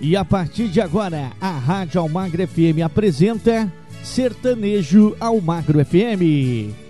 E a partir de agora, a Rádio Almagro FM apresenta Sertanejo Almagro FM.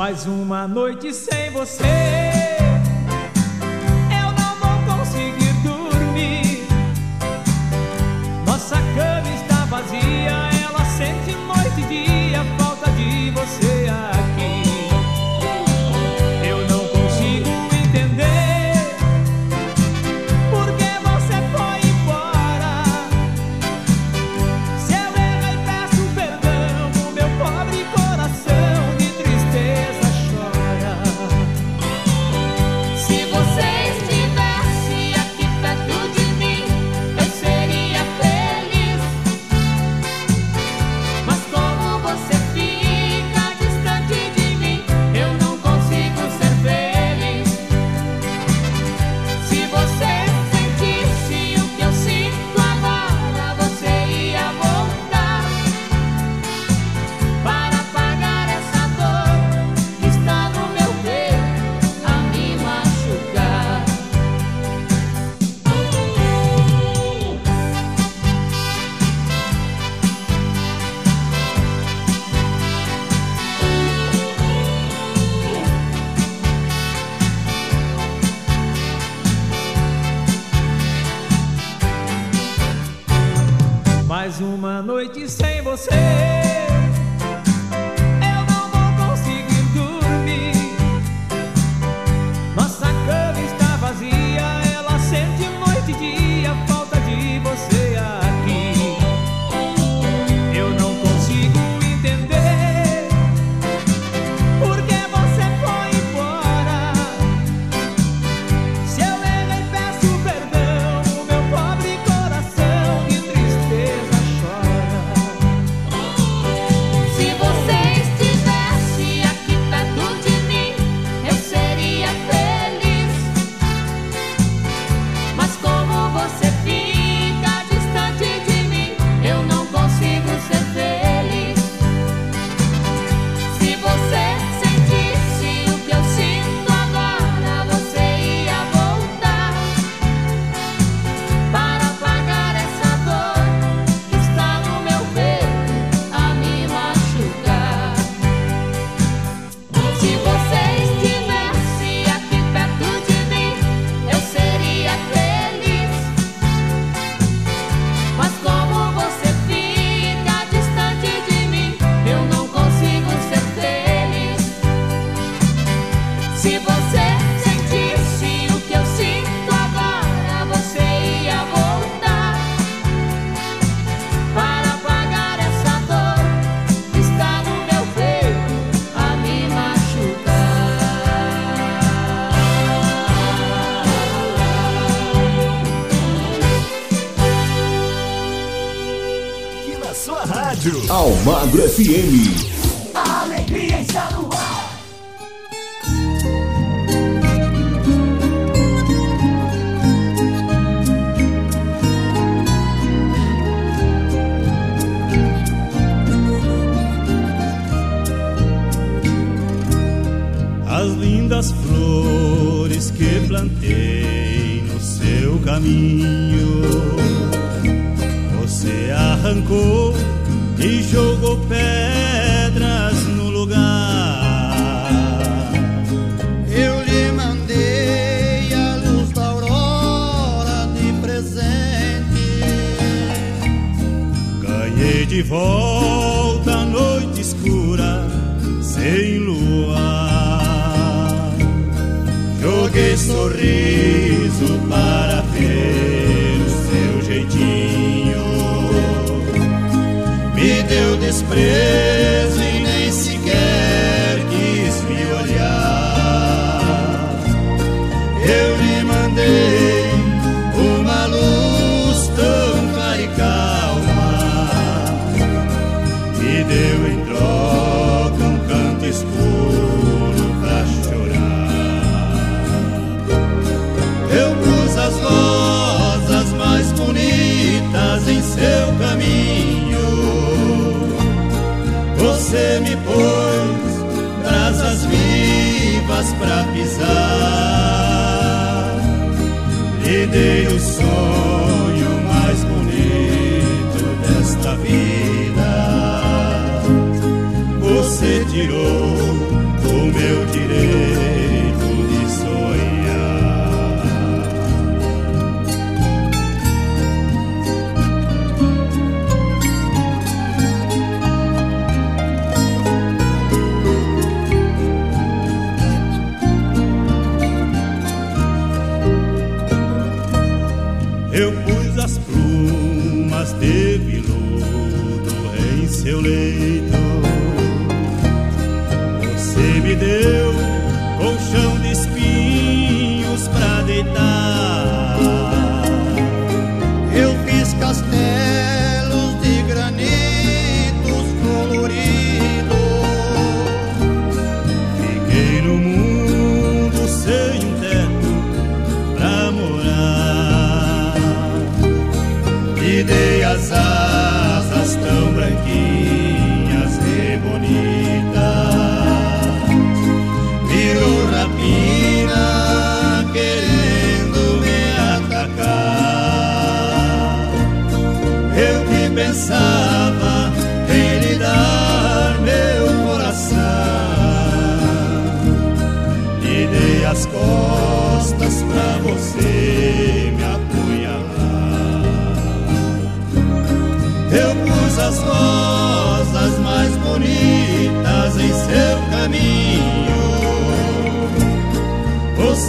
Mais uma noite sem você. uma noite sem você.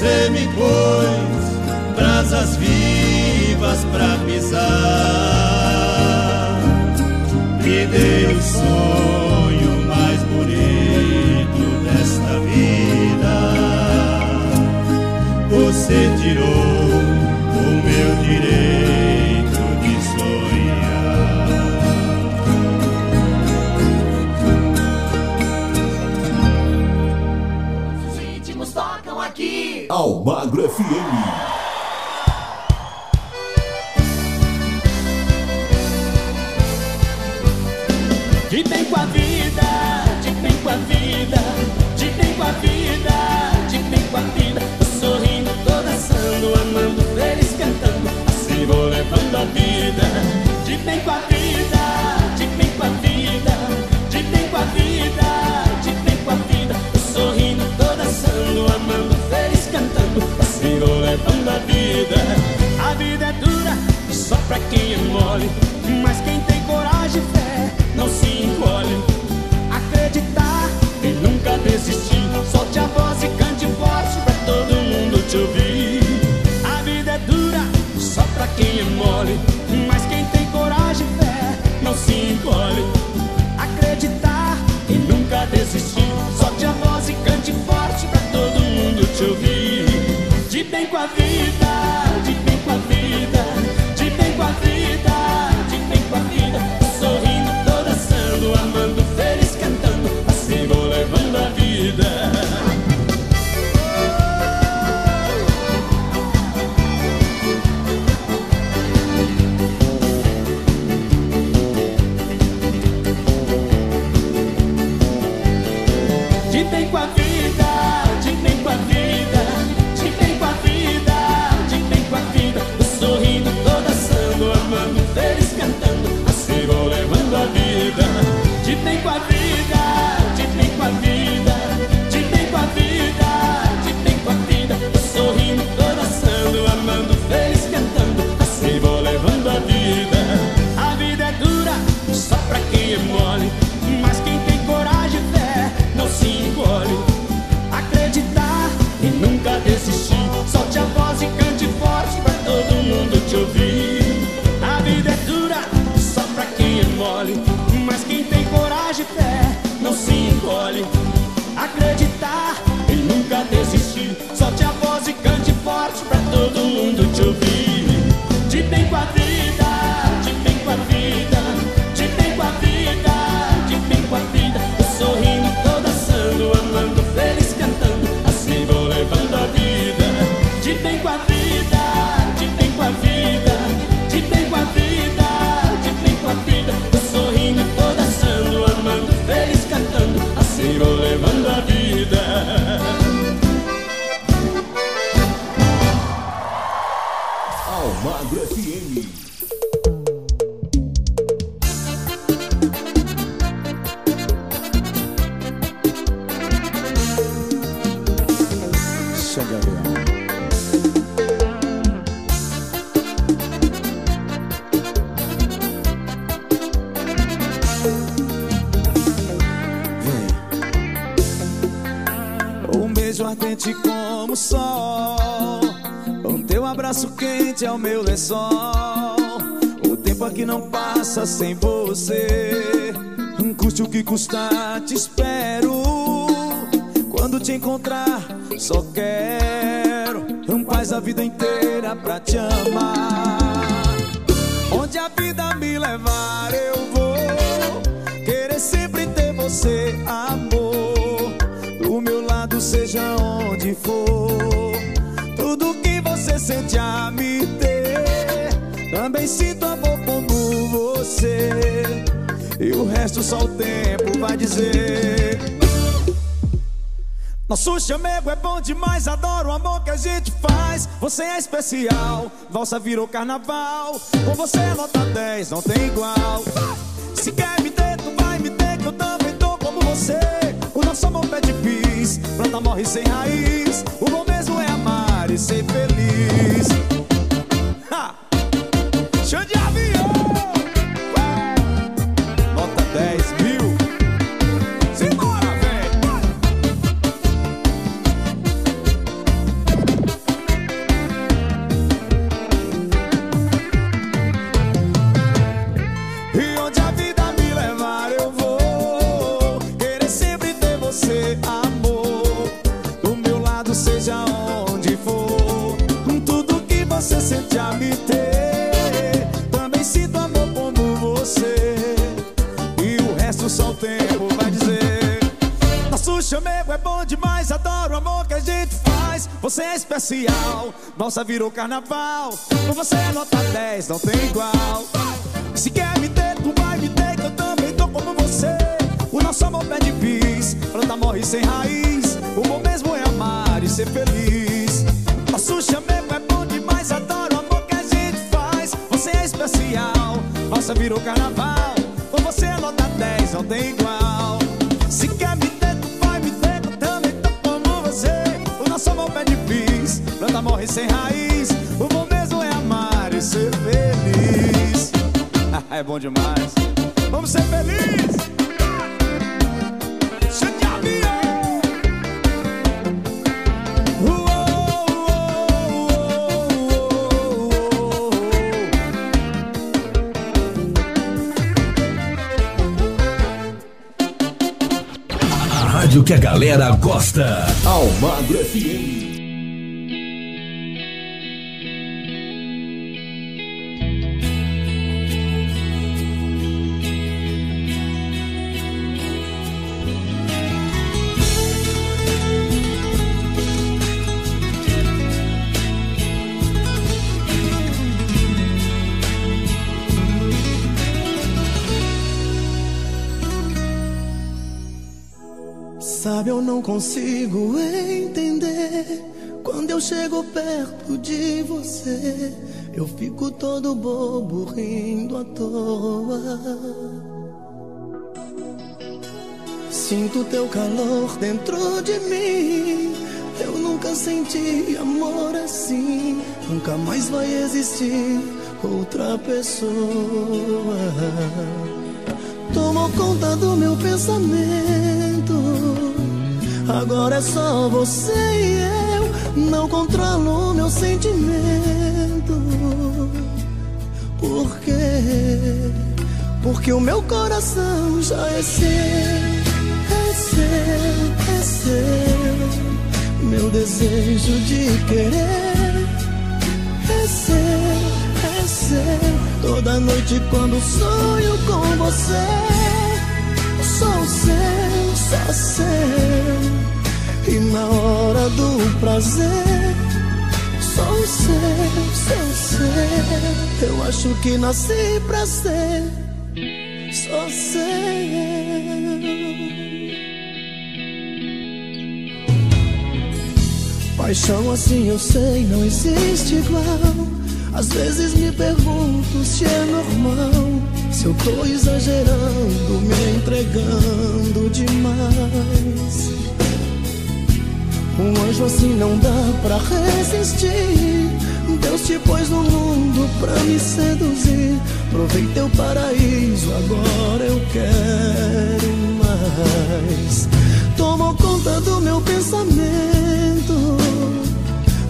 Você me pôs brasas vivas pra pisar. Me deu o sonho mais bonito desta vida. Você tirou o meu direito. FM. De bem com a vida, de bem com a vida, de bem com a vida, de bem com a vida. Sorrindo, tô dançando, amando, feliz cantando, assim vou levando a vida. De bem com a vida, de bem com a vida, de bem com a vida, de bem com a vida. Sorrindo, tô dançando, amando, feliz assim levando a vida. A vida é dura só pra quem é mole, mas quem tem coragem e fé não se encolhe. Acreditar e nunca desistir, solte a voz. bem com a vida. Passa sem você. Custe o que custar, te espero. Quando te encontrar, só quero. Paz a vida inteira pra te amar tempo vai dizer. Nosso chamego é bom demais, adoro o amor que a gente faz. Você é especial, valsa virou carnaval. Com você é nota 10, não tem igual. Se quer me ter, tu vai me ter, que eu também tô como você. O nosso amor pede bis, planta morre sem raiz. Valsa virou carnaval Com você é nota 10, não tem igual se quer me ter, tu vai me ter, que eu também tô como você. O nosso amor pede bis, planta morre sem raiz. O bom mesmo é amar e ser feliz. Nosso chamego é bom demais, adoro o amor que a gente faz. Você é especial, nossa virou carnaval. Com você é nota 10, não tem igual. Sem raiz. O bom mesmo é amar e ser feliz. é bom demais. Vamos ser felizes. Rádio que a galera gosta. Almagro FM. Consigo entender. Quando eu chego perto de você, eu fico todo bobo rindo à toa. Sinto teu calor dentro de mim. Eu nunca senti amor assim. Nunca mais vai existir outra pessoa. Tomou conta do meu pensamento. Agora é só você e eu. Não controlo meu sentimento. Por quê? Porque o meu coração já é seu, é seu, é seu. Meu desejo de querer é seu, é seu. Toda noite quando sonho com você, sou seu, seu. E na hora do prazer, sou seu, sou seu. Eu acho que nasci pra ser só seu. Paixão assim eu sei não existe igual. Às vezes me pergunto se é normal. Se eu tô exagerando, me entregando demais. Um anjo assim não dá pra resistir. Deus te pôs no mundo pra me seduzir. Provei teu paraíso, agora eu quero mais. Tomou conta do meu pensamento.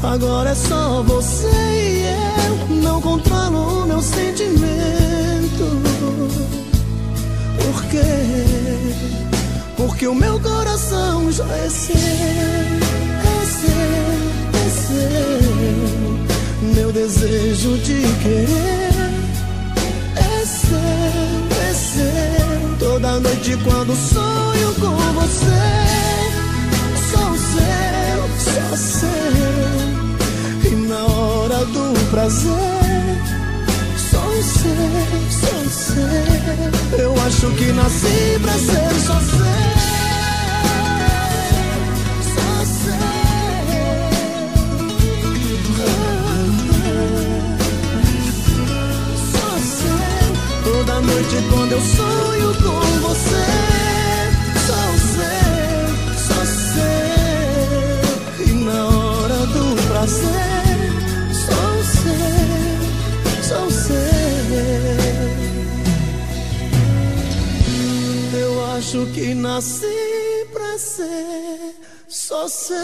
Agora é só você e eu. Não controlo o meu sentimento. Por quê? Porque o meu coração já é seu. É seu, é seu. Meu desejo de querer é seu, é seu. Toda noite quando sonho com você, sou seu, só seu. E na hora do prazer, acho que nasci pra ser só seu. Só seu. Só seu. Toda noite quando eu sonho com você, acho que nasci pra ser só seu.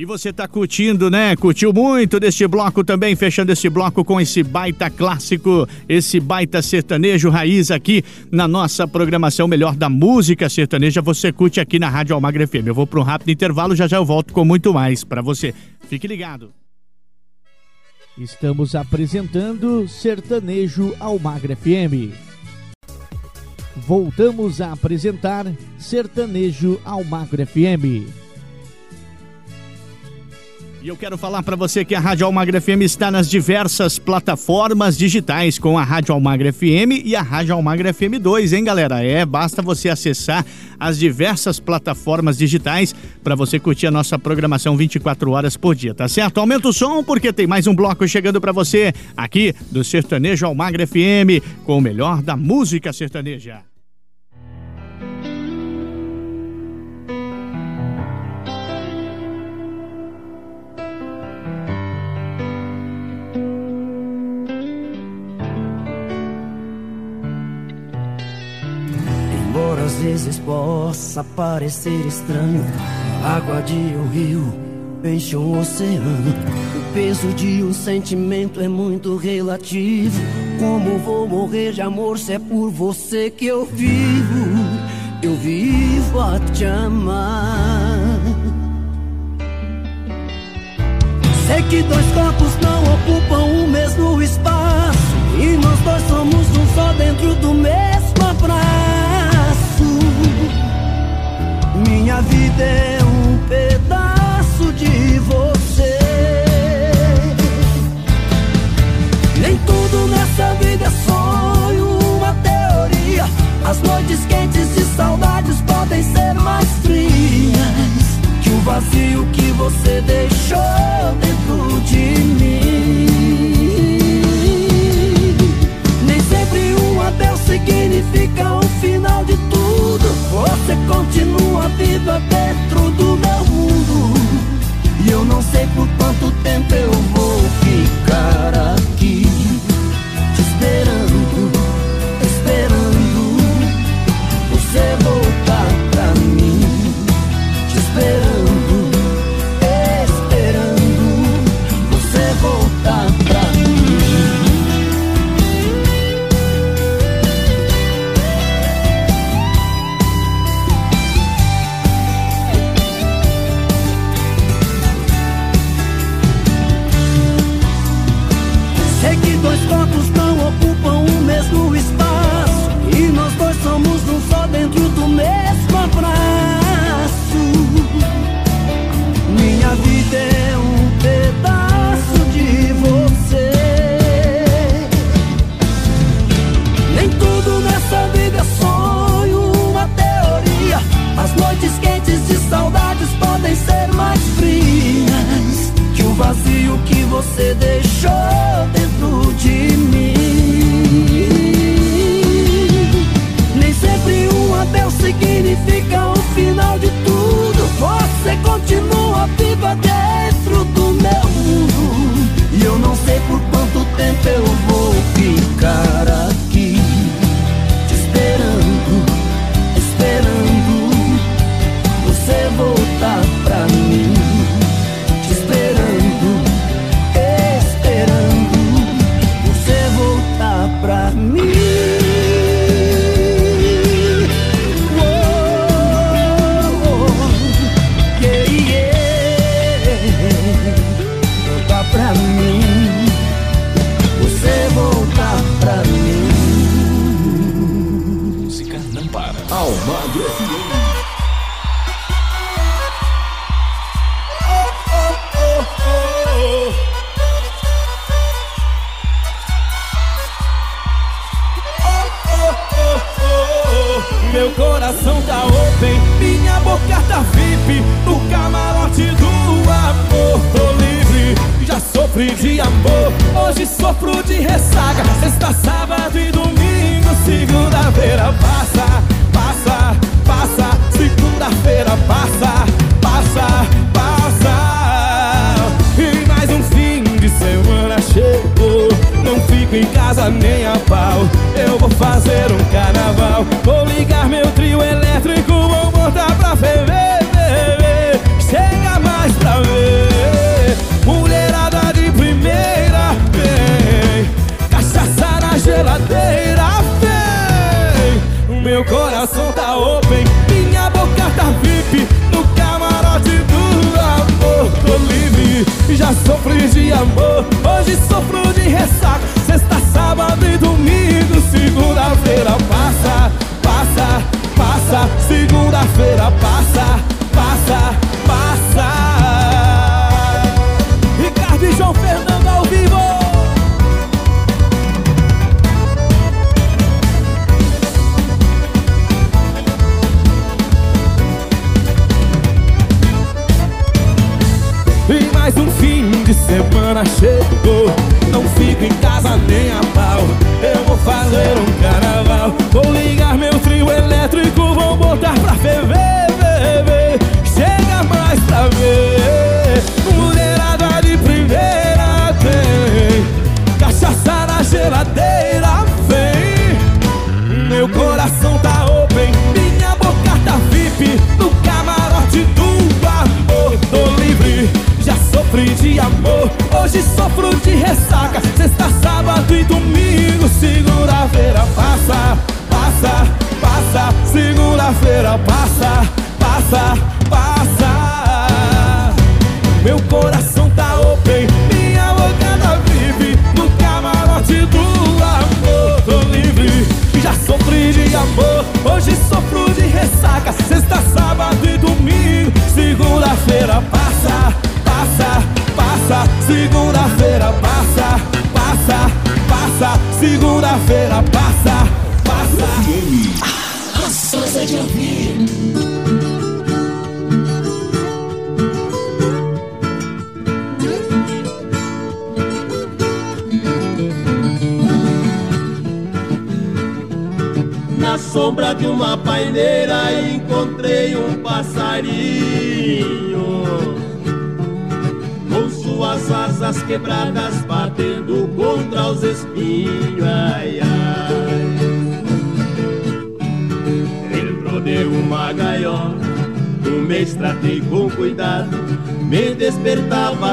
E você tá curtindo, né? Curtiu muito deste bloco também, fechando esse bloco com esse baita clássico, esse baita sertanejo raiz aqui na nossa programação melhor da música sertaneja. Você curte aqui na Rádio Almagra FM. Eu vou para um rápido intervalo, já já eu volto com muito mais para você. Fique ligado. Estamos apresentando Sertanejo Almagra FM. Voltamos a apresentar Sertanejo Almagra FM. E eu quero falar para você que a Rádio Almagra FM está nas diversas plataformas digitais com a Rádio Almagra FM e a Rádio Almagra FM 2, hein, galera? É, basta você acessar as diversas plataformas digitais para você curtir a nossa programação 24 horas por dia, tá certo? Aumenta o som porque tem mais um bloco chegando para você aqui do Sertanejo Almagra FM com o melhor da música sertaneja. Às vezes possa parecer estranho, água de um rio enche um oceano. O peso de um sentimento é muito relativo. Como vou morrer de amor se é por você que eu vivo? Eu vivo a te amar. Sei que dois corpos não ocupam o mesmo espaço. E nós dois somos um só dentro do mesmo abraço. Minha vida é um pedaço de você. Nem tudo nessa vida é sonho, uma teoria. As noites quentes de saudades podem ser mais frias que o vazio que você deixou dentro de mim. Nem sempre um adeus significa o final de tudo. Você continua viva dentro do meu mundo. E eu não sei por quanto tempo eu vou ficar aqui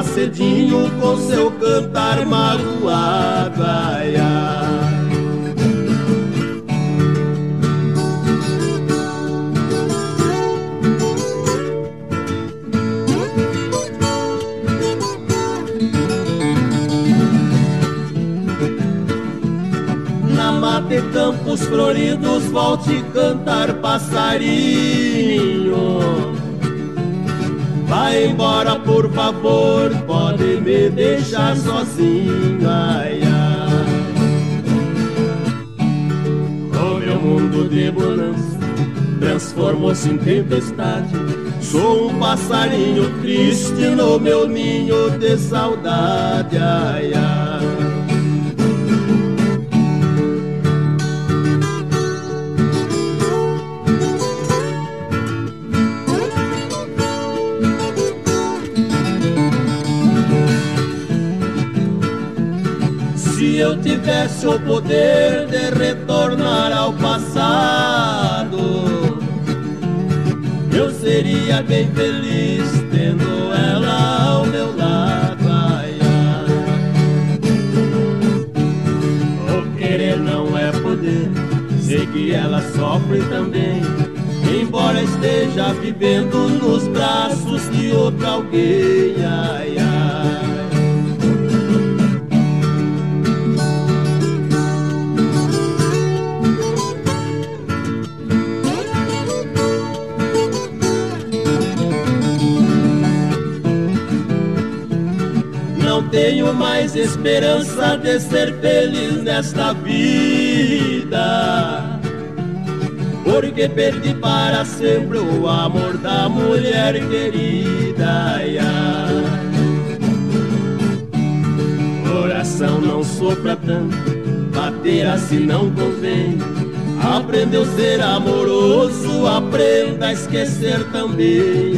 cedinho com seu cantar magoado. Ai, ai. Na mata e campos floridos, volte cantar passarinho. por favor, pode me deixar sozinho, ai, ai. O meu mundo de bonança transformou-se em tempestade. Sou um passarinho triste no meu ninho de saudade, ai, ai. tivesse o poder de retornar ao passado, eu seria bem feliz tendo ela ao meu lado. Ai, ai. O querer não é poder, sei que ela sofre também. Embora esteja vivendo nos braços de outra alguém. Ai, nossa esperança de ser feliz nesta vida. Porque perdi para sempre o amor da mulher querida. Ia. Coração não sopra tanto, baterá se assim não convém. Aprendeu a ser amoroso, aprenda a esquecer também.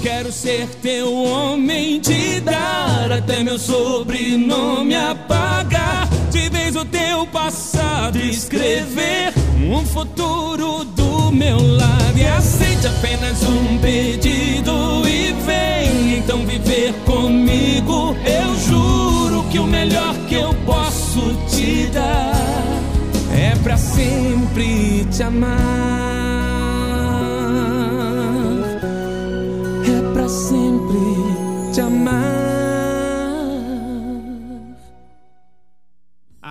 Quero ser teu homem, te dar até meu sobrenome apagar. De vez o teu passado escrever um futuro do meu lado. E aceite apenas um pedido e vem então viver comigo. Eu juro que o melhor que eu posso te dar é pra sempre te amar.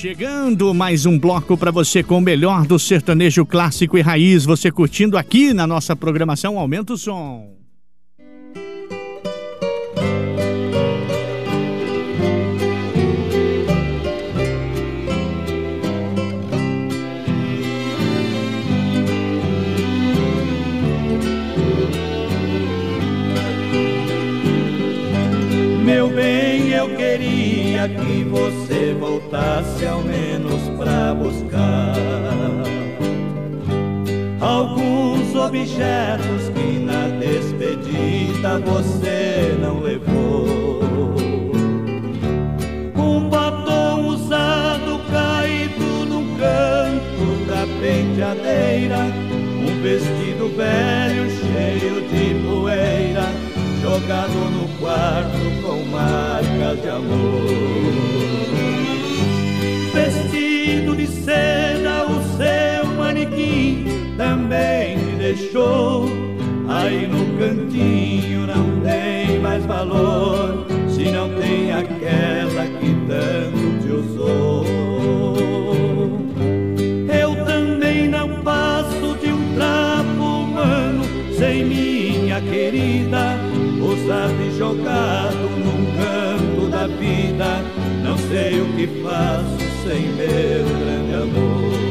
Chegando mais um bloco para você com o melhor do sertanejo clássico e raiz. Você curtindo aqui na nossa programação Aumenta o Som. Queria que você voltasse ao menos pra buscar alguns objetos que na despedida você não levou. Um batom usado caído no canto da penteadeira, um vestido velho cheio de poeira jogado no quarto com marcas de amor. Vestido de seda, o seu manequim também te deixou. Aí no cantinho não tem mais valor, se não tem aquela que tanto te usou. Usado e jogado num canto da vida. Não sei o que faço sem meu grande amor.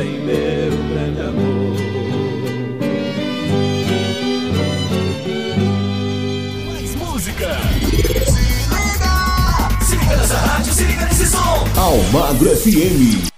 tem meu grande amor. Mais música. Se liga, se liga nessa rádio, se liga nesse som. Almagro FM.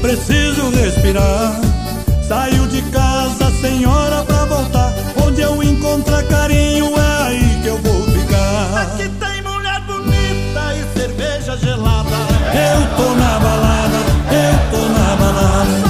preciso respirar. Saio de casa sem hora pra voltar. Onde eu encontrar carinho é aí que eu vou ficar. Aqui tem mulher bonita e cerveja gelada. Eu tô na balada, eu tô na balada.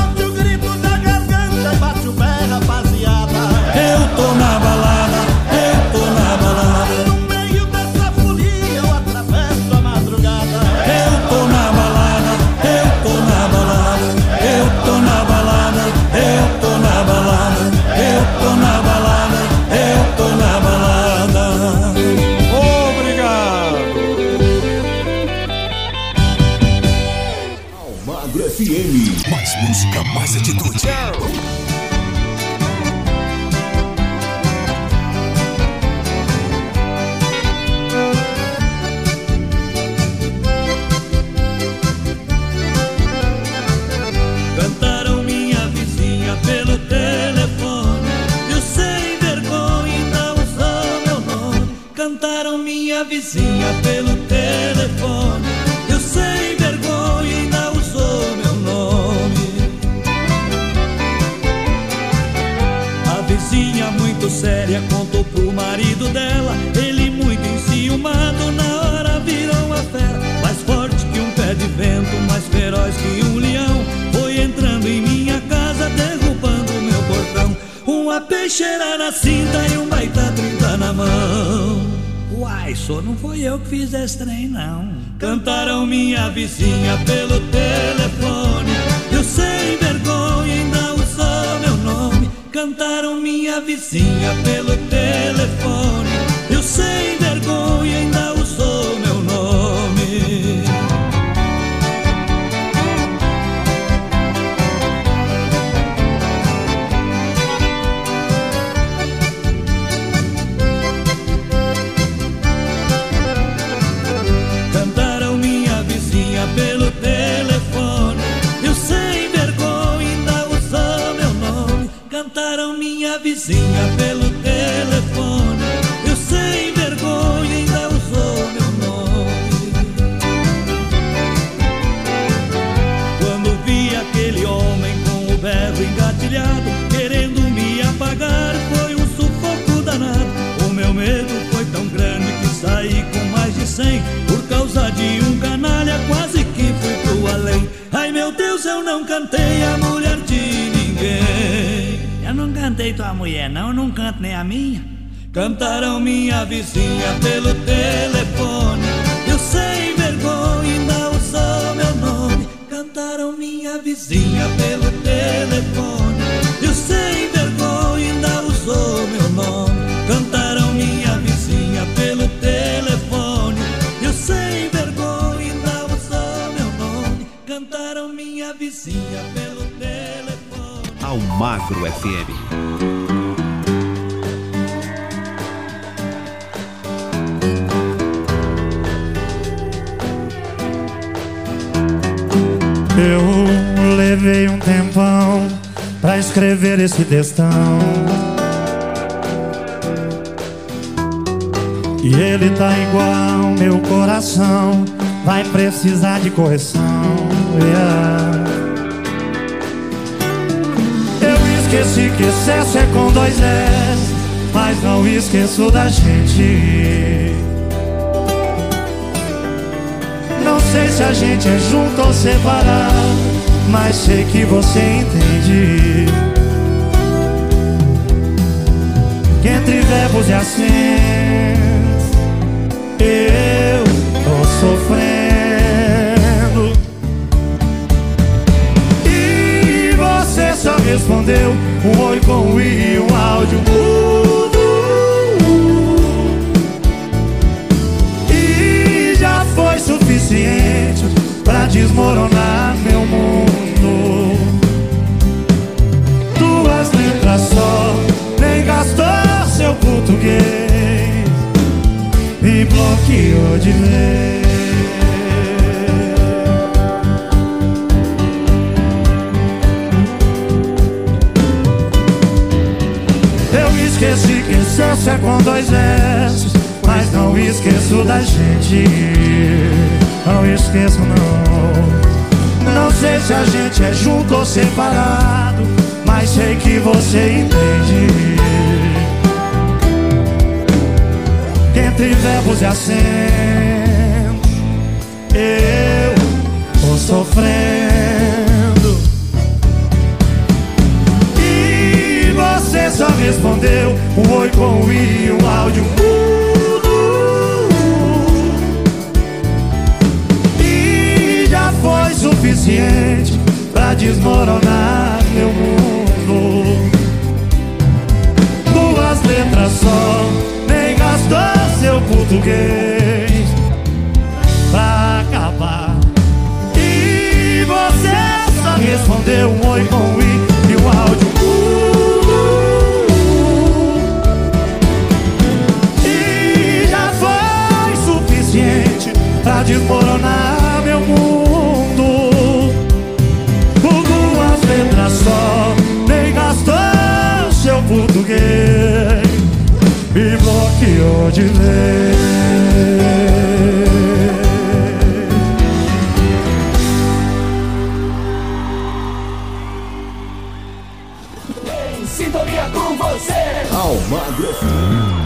Cheirar na cinta e um baita trinta na mão. Uai, só não foi eu que fiz esse trem, não. Cantaram minha vizinha pelo telefone. Eu sem vergonha ainda usou meu nome. Cantaram minha vizinha pelo telefone. Eu sem vizinha pelo telefone. Eu sem vergonha ainda usou meu nome. Quando vi aquele homem com o berro engatilhado, querendo me apagar, foi um sufoco danado. O meu medo foi tão grande que saí com mais de cem. Por causa de um canalha, quase que fui pro além. Ai meu Deus, eu não cantei a mulher cantei tua mulher, não, não canto nem a minha. Cantaram minha vizinha pelo telefone. Eu sem vergonha ainda usou meu nome. Cantaram minha vizinha pelo telefone. Eu sem vergonha ainda usou meu nome. Cantaram minha vizinha pelo telefone. Eu sem vergonha ainda usou meu nome. Cantaram minha vizinha pelo telefone. Almagro FM. Levei um tempão pra escrever esse textão. E ele tá igual meu coração, vai precisar de correção. yeah. Eu esqueci que excesso é com dois S, mas não esqueço da gente. Não sei se a gente é junto ou separado, mas sei que você entende. Que entre verbos e acentos eu tô sofrendo. E você só respondeu um oi com um i e um áudio mudo. E já foi suficiente desmoronar meu mundo. Duas letras só, nem gastou seu português e bloqueou de vez. Eu esqueci que excesso é com dois S, mas não esqueço da gente. Não esqueço não. Não sei se a gente é junto ou separado, mas sei que você entende. Que entre verbos e acentos eu tô sofrendo. E você só respondeu um oi com um i e um áudio mudo. Suficiente pra desmoronar meu mundo. Duas letras só, nem gastou seu português pra acabar. E você só respondeu um oi com um i e um áudio. E já foi suficiente pra desmoronar meu mundo. Português e bloqueou de vez. Em sintonia com você. Almagro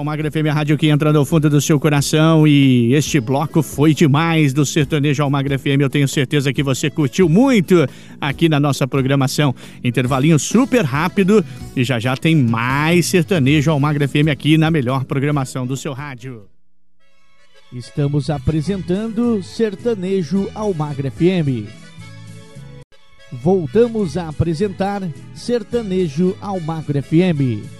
Almagra FM, a rádio que entra no fundo do seu coração. E este bloco foi demais do Sertanejo Almagra FM. Eu tenho certeza que você curtiu muito aqui na nossa programação. Intervalinho super rápido e já já tem mais Sertanejo Almagra FM aqui na melhor programação do seu rádio. Estamos apresentando Sertanejo Almagra FM. Voltamos a apresentar Sertanejo Almagro FM.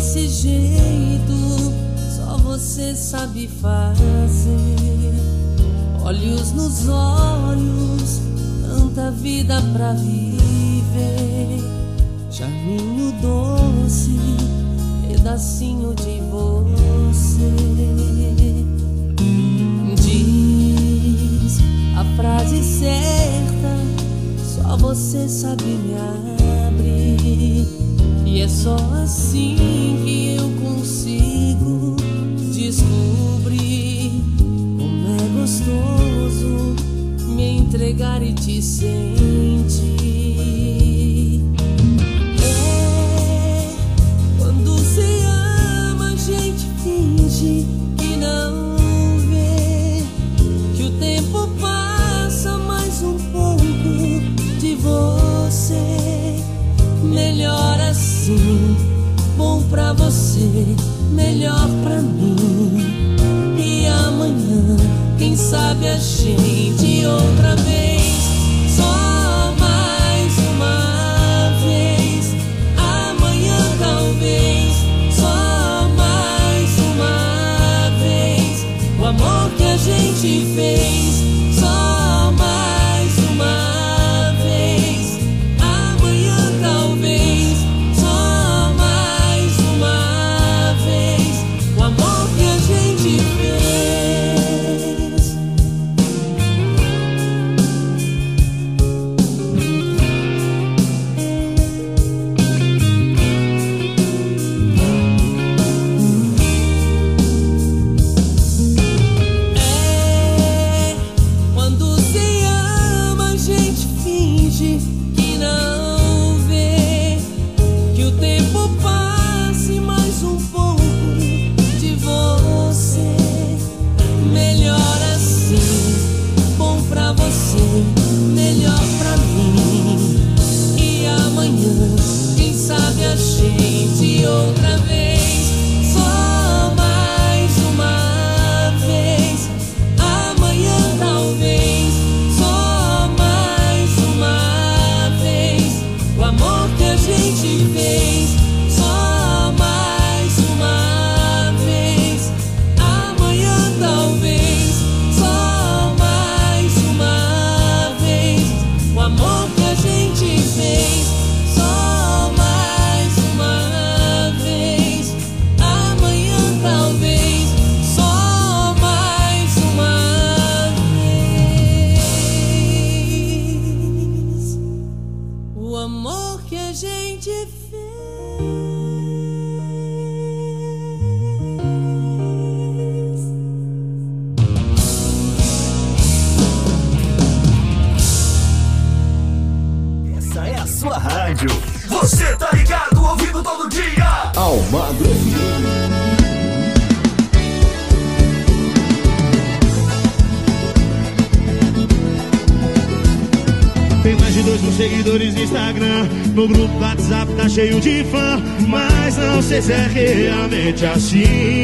desse jeito só você sabe fazer. Olhos nos olhos, tanta vida pra viver. Charminho doce, pedacinho de você. Diz a frase certa, só você sabe me abrir e é só assim que eu consigo descobrir como é gostoso me entregar e te sentir. É quando se ama, a gente finge que não vê, que o tempo passa mais um pouco de você. melhora assim, bom pra você, melhor pra mim. E amanhã, quem sabe a gente outra vez. é realmente assim.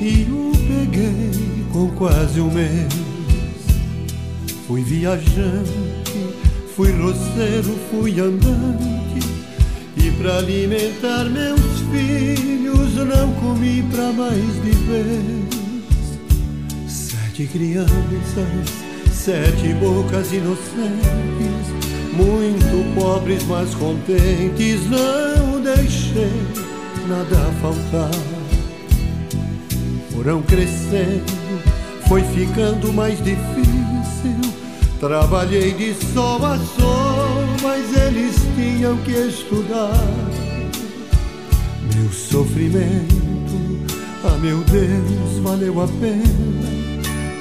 E o peguei com quase um mês. Fui viajante, fui roceiro, fui andante. E pra alimentar meus filhos não comi pra mais de vez. Sete crianças, sete bocas inocentes, muito pobres, mas contentes. Não deixei nada faltar. Foram crescendo, foi ficando mais difícil. Trabalhei de sol a sol, mas eles tinham que estudar. Meu sofrimento, ah meu Deus, valeu a pena.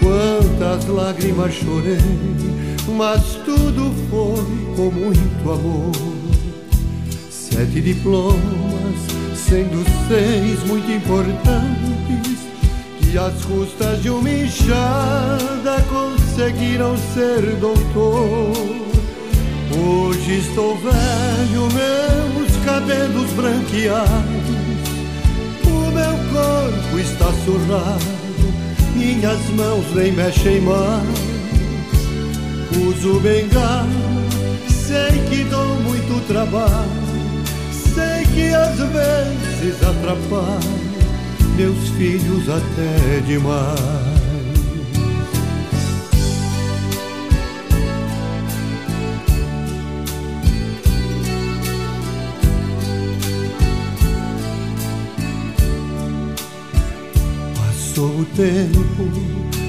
Quantas lágrimas chorei, mas tudo foi com muito amor. Sete diplomas, sendo seis muito importantes, que às custas de uma enxada conseguiram ser doutor. Hoje estou velho, meus cabelos branqueados, o meu corpo está surrado, minhas mãos nem mexem mais. Uso bengala, sei que dou muito trabalho, sei que às vezes atrapalho meus filhos até demais. Passou o tempo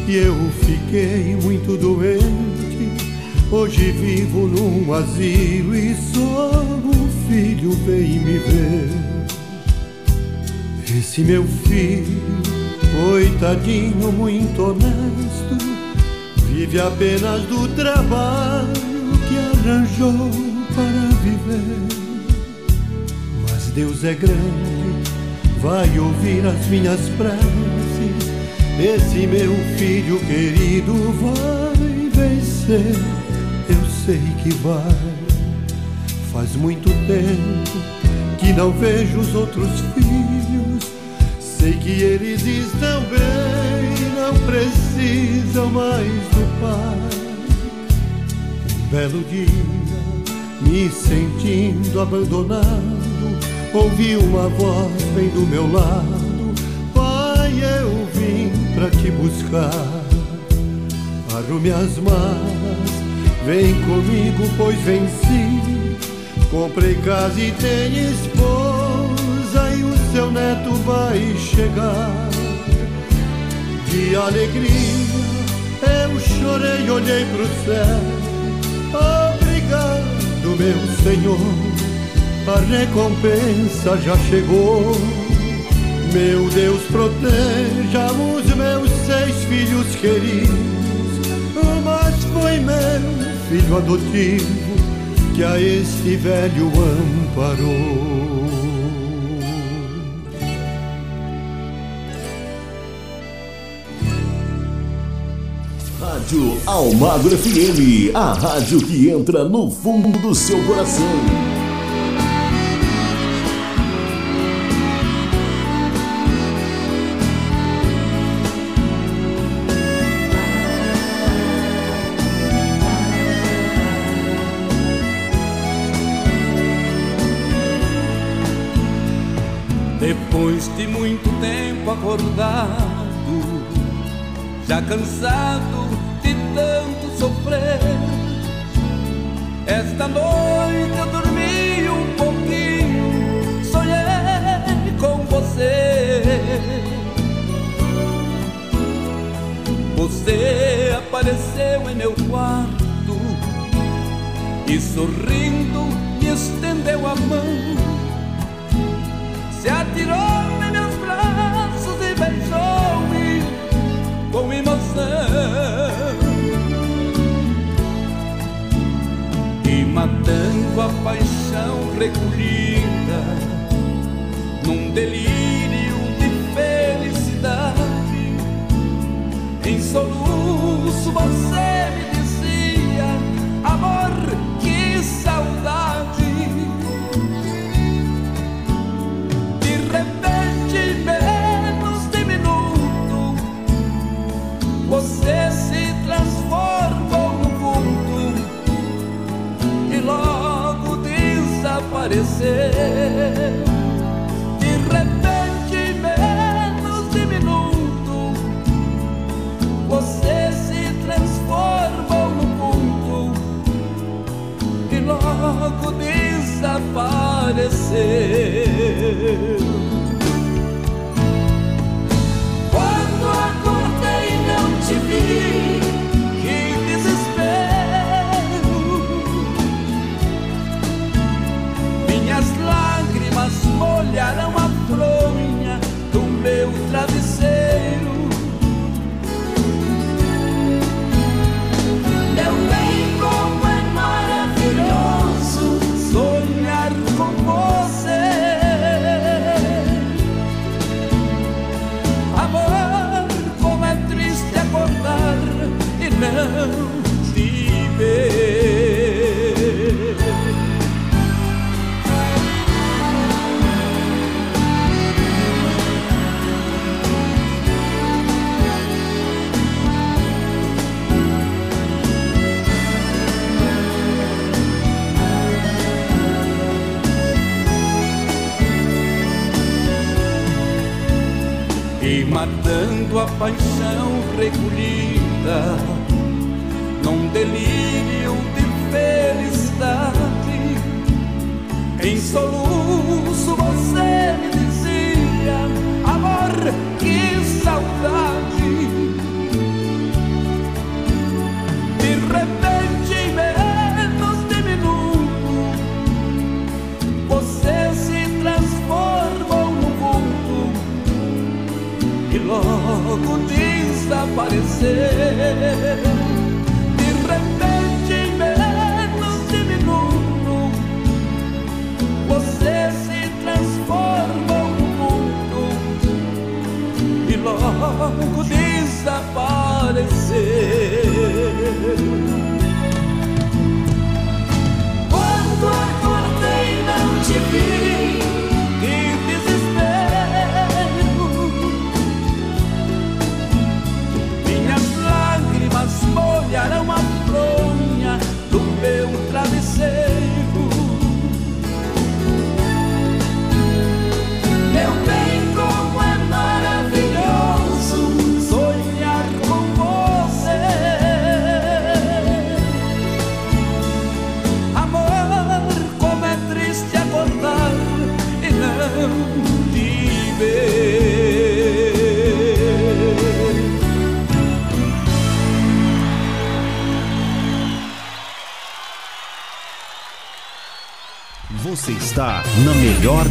e eu fiquei muito doente. Hoje vivo num asilo e só um filho vem me ver. Esse meu filho, coitadinho, muito honesto, vive apenas do trabalho que arranjou para viver. Mas Deus é grande, vai ouvir as minhas preces. Esse meu filho querido vai vencer, eu sei que vai. Faz muito tempo que não vejo os outros filhos. Sei que eles estão bem, não precisam mais do pai. Um belo dia, me sentindo abandonado, ouvi uma voz bem do meu lado. Pai, eu vim pra te buscar. Arrume as malas, vem comigo, pois venci. Comprei casa e tem esposa e o seu neto vai chegar. De alegria eu chorei, olhei pro céu. Obrigado, meu Senhor, a recompensa já chegou. Meu Deus, proteja os meus seis filhos queridos. Mas foi meu filho adotivo que a este velho amparou. Rádio Almagro FM, a rádio que entra no fundo do seu coração. Depois de muito tempo acordado, já cansado esta noite eu dormi um pouquinho, sonhei com você. Você apareceu em meu quarto e sorrindo me estendeu a mão se atirou paixão recolhida num delírio de felicidade. Em soluço você me desapareceu. De repente, menos de minuto, você se transformou no vulto e logo desapareceu.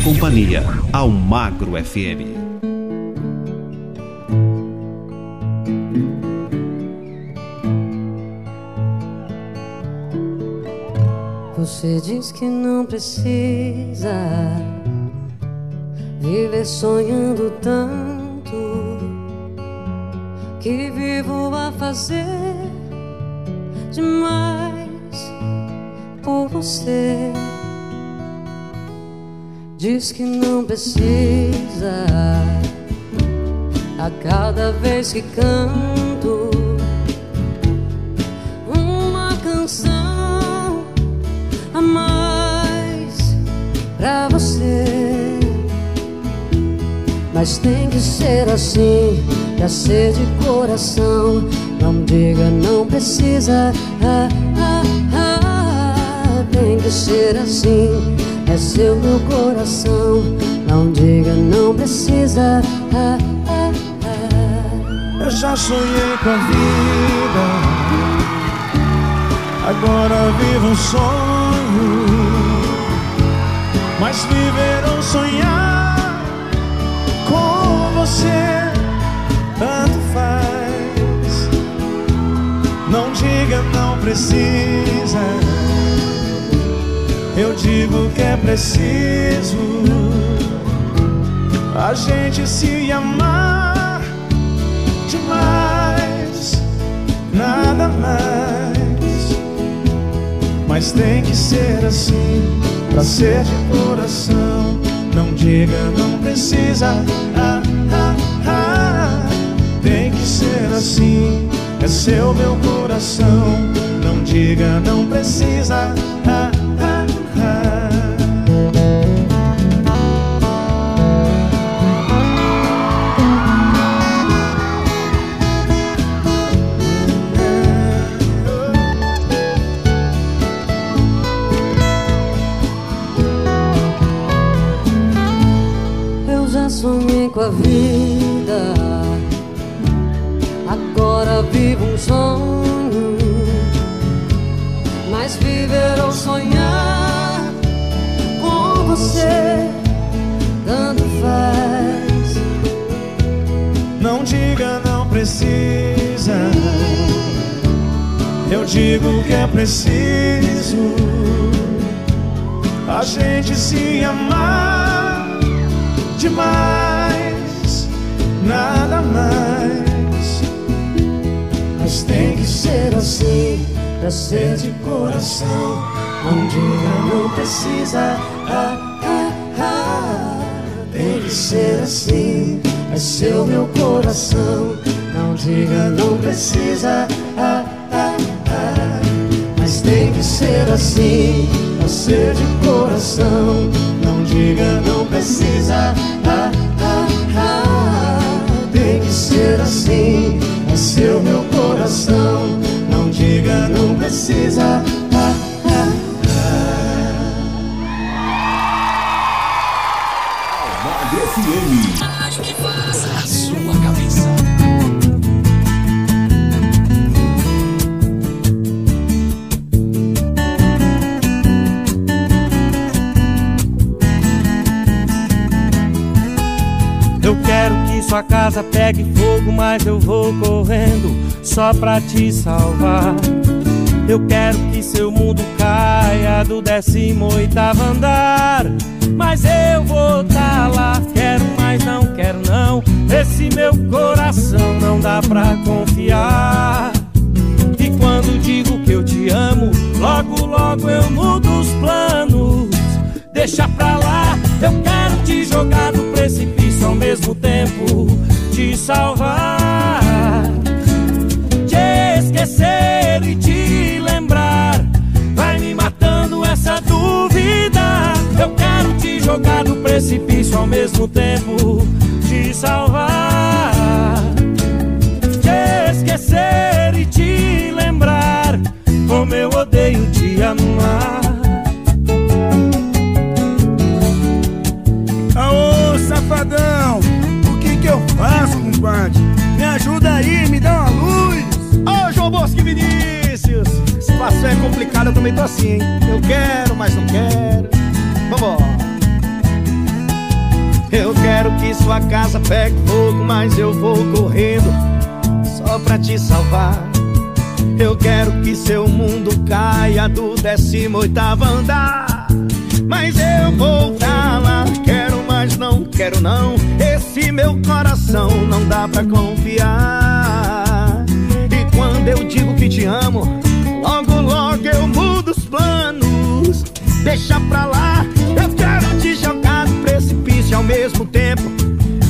Companhia, Almagro FM. Você diz que não precisa viver sonhando tanto que vivo a fazer Diz que não precisa a cada vez que canto uma canção a mais pra você. Mas tem que ser assim, pra ser de coração. Não diga não precisa, ah, ah, ah. tem que ser assim. É seu meu coração. Não diga não precisa, ah, ah, ah. Eu já sonhei com a vida, agora vivo um sonho. Mas viver ou sonhar com você tanto faz. Não diga não precisa. Eu digo que é preciso a gente se amar demais, nada mais. Mas tem que ser assim, pra ser de coração. Não diga, não precisa. Ah, ah, ah. Tem que ser assim, é seu meu coração. Não diga, não precisa. Vida, agora vivo um sonho. Mas viver ou sonhar com você, tanto faz. Não diga, não precisa. Eu digo que é preciso a gente se amar demais, nada mais. Mas tem que ser assim, pra ser de coração. Não diga, não precisa. Ah, ah, ah. Tem que ser assim, é seu meu coração. Não diga, não precisa. Ah, ah, ah. Mas tem que ser assim, pra ser de coração. Não diga, não precisa. Ah, casa pegue fogo, mas eu vou correndo só pra te salvar. Eu quero que seu mundo caia do 18 andar, mas eu vou tá lá. Quero, mas não quero não. Esse meu coração não dá pra confiar. E quando digo que eu te amo, logo, logo eu mudo os planos. Deixa pra lá, eu quero te jogar do precipício ao mesmo tempo te salvar. Te esquecer e te lembrar. Vai me matando essa dúvida. Eu quero te jogar do precipício ao mesmo tempo te salvar. Te esquecer e te lembrar. Como eu odeio te amar. Faço, compadre? Me ajuda aí, me dá uma luz! Ô, João Bosco e Vinícius! Passo é complicado, eu também tô assim, hein? Eu quero, mas não quero. Vambora! Eu quero que sua casa pegue fogo, mas eu vou correndo só pra te salvar. Eu quero que seu mundo caia do 18 andar. Mas eu vou pra lá, quero, não. Esse meu coração não dá pra confiar. E quando eu digo que te amo, logo, logo eu mudo os planos. Deixa pra lá, eu quero te jogar no precipício ao mesmo tempo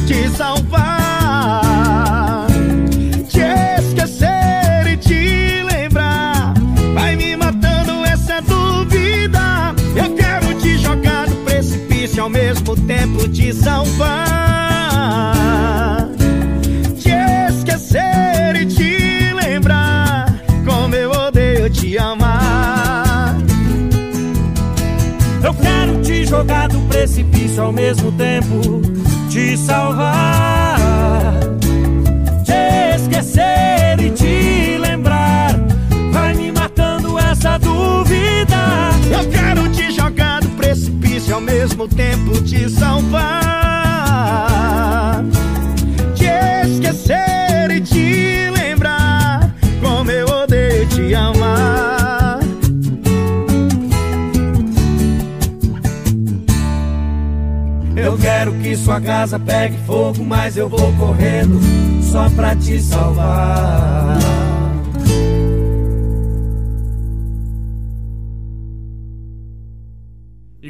te salvar. Mesmo tempo te salvar. Te esquecer e te lembrar. Como eu odeio te amar. Eu quero te jogar do precipício ao mesmo tempo te salvar. Te esquecer e te lembrar. Vai me matando essa dúvida. Eu quero te jogar longe ao mesmo tempo te salvar, te esquecer e te lembrar como eu odeio te amar. Eu quero que sua casa pegue fogo, mas eu vou correndo só pra te salvar.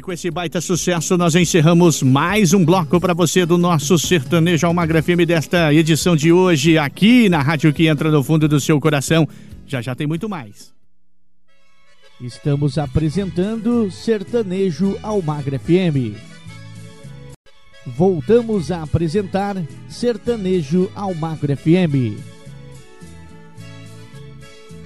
Com esse baita sucesso, nós encerramos mais um bloco para você do nosso Sertanejo Almagra FM desta edição de hoje, aqui na rádio que entra no fundo do seu coração. Já já tem muito mais. Estamos apresentando Sertanejo Almagra FM. Voltamos a apresentar Sertanejo Almagra FM.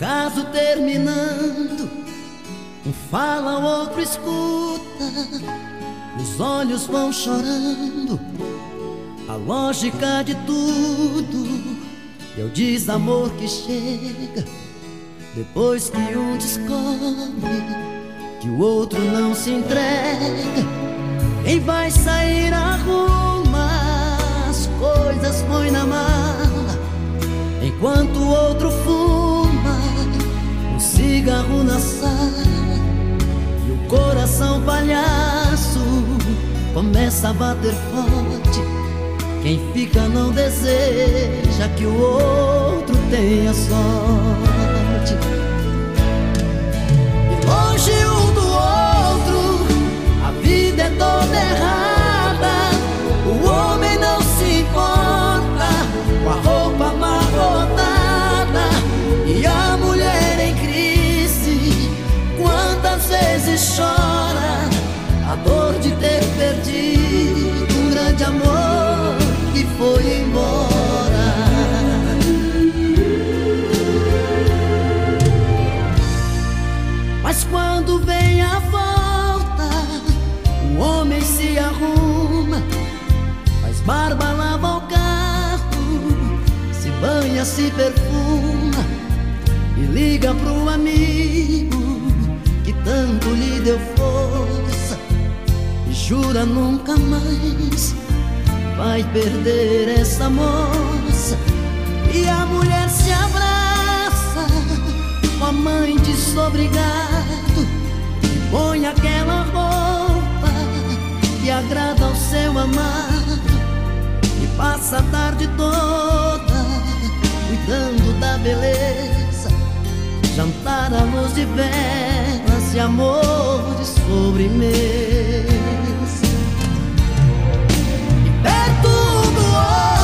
Caso terminando, um fala, o outro escuta, os olhos vão chorando. A lógica de tudo é o desamor que chega depois que um descobre que o outro não se entrega. Quem vai sair arruma as coisas põe na mala Enquanto o outro fuma cigarro na sala E o coração palhaço começa a bater forte Quem fica não deseja que o outro tenha sorte E longe um do outro a vida é toda errada. Perdido um grande amor que foi embora. Mas quando vem a volta, o homem se arruma, faz barba, lava o carro, se banha, se perfuma e liga pro amigo que tanto lhe deu força jura nunca mais vai perder essa moça. E a mulher se abraça com a mãe desobrigado e põe aquela roupa que agrada ao seu amado e passa a tarde toda cuidando da beleza, jantar à luz de velas e amor de sobremesa. Um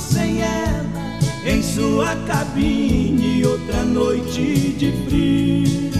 sem ela em sua cabine outra noite de frio.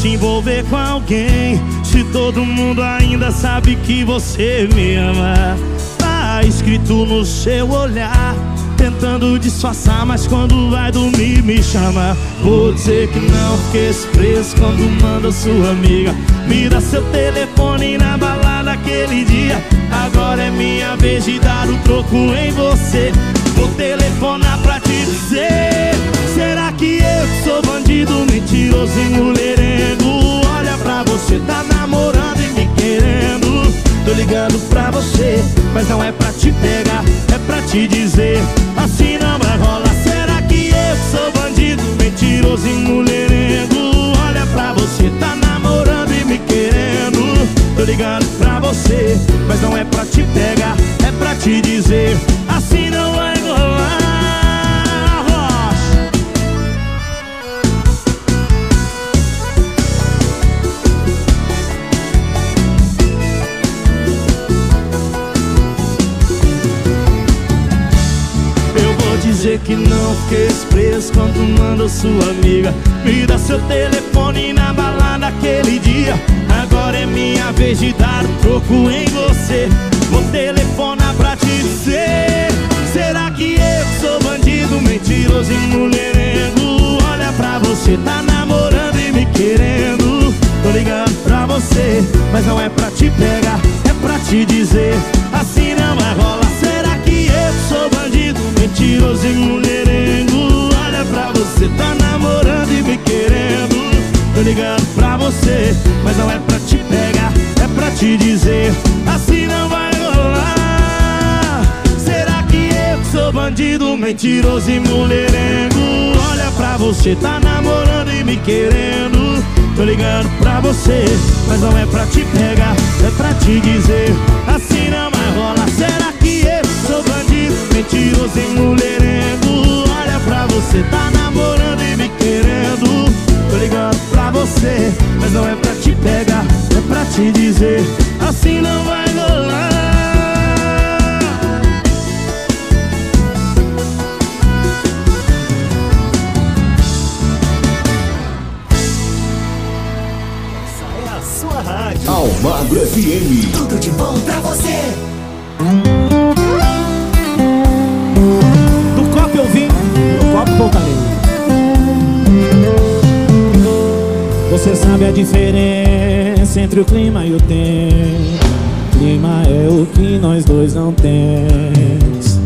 Se envolver com alguém. Se todo mundo ainda sabe que você me ama. Tá escrito no seu olhar Tentando disfarçar, mas quando vai dormir me chama. Vou dizer que não fiquei preso quando manda sua amiga. Me dá seu telefone na balada aquele dia. Agora é minha vez de dar o troco em você. Vou telefonar pra te dizer. que eu que sou bandido, mentiroso e? Olha pra você, tá namorando e me querendo. Tô ligando pra você, mas não é pra te pegar É pra te dizer, assim não vai rolar. Será que eu que sou bandido, mentiroso e? Olha pra você, tá namorando e me querendo. Tô ligando pra você, mas não é pra te pegar É pra te dizer, assim não vai rolar não fiquei expresso quando mandou sua amiga. Me dá seu telefone na balada aquele dia. Agora é minha vez de dar o troco em você. Vou telefonar pra te dizer Será que eu sou bandido, mentiroso e mulherengo? Olha pra você, tá namorando e me querendo. Tô ligando pra você, mas não é pra te pegar É pra te dizer, te dizer, assim não vai rolar Será que eu sou bandido, mentiroso e mulherengo? Olha pra você, tá namorando e me querendo Tô ligando pra você, mas não é pra te pegar É pra te dizer, assim não vai rolar Será que eu sou bandido, mentiroso e mulherengo? Olha pra você, tá namorando e me querendo Tô ligando pra você, mas não é pra te pegar pra te dizer, assim não vai rolar É a sua rádio. Almagro FM. Tudo de bom pra você. Do copo eu vim, do copo voltarei. Você sabe a diferença entre o clima e o tempo. Clima é o que nós dois não temos.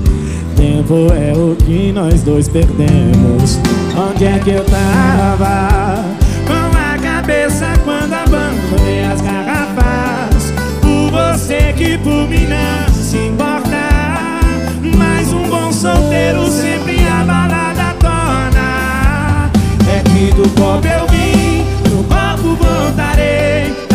Tempo é o que nós dois perdemos. Onde é que eu tava? Com a cabeça quando abandonei as garrafas. Por você que por mim não se importa. Mas um bom solteiro sempre a balada torna. É que do copo eu vim, no copo voltarei.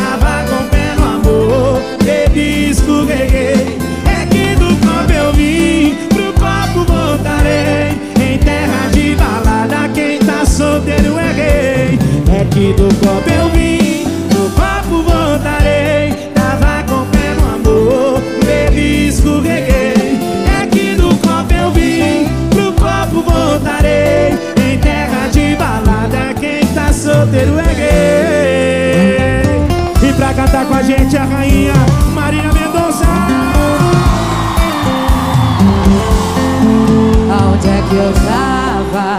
Escorreguei. É que do copo eu vim, pro copo voltarei. Em terra de balada, quem tá solteiro é rei. É que do copo eu vim, no copo voltarei. Tava com pé no amor, bebi escorreguei. É que do copo eu vim, pro copo voltarei. Em terra de balada, quem tá solteiro é gay. E pra cantar com a gente a rainha eu tava?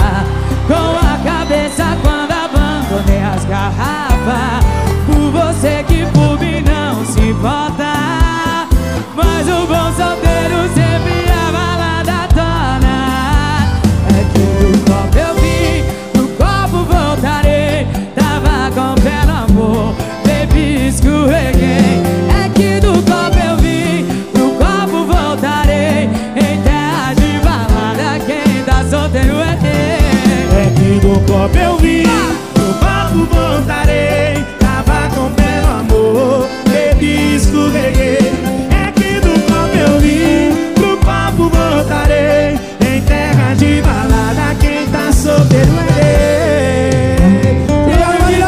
Com a cabeça quando abandonei as garrafas. Por você que por mim não se importa. Mas o bom solteiro sempre a balada torna É que no copo eu vim, no copo voltarei. Tava com pé no amor, bebi escorreguei do copo eu vim, no copo voltarei. Tava com no amor, bebi escorreguei. É que do copo eu vim, pro copo voltarei. Em terra de balada, quem tá solteiro é. E Brasil!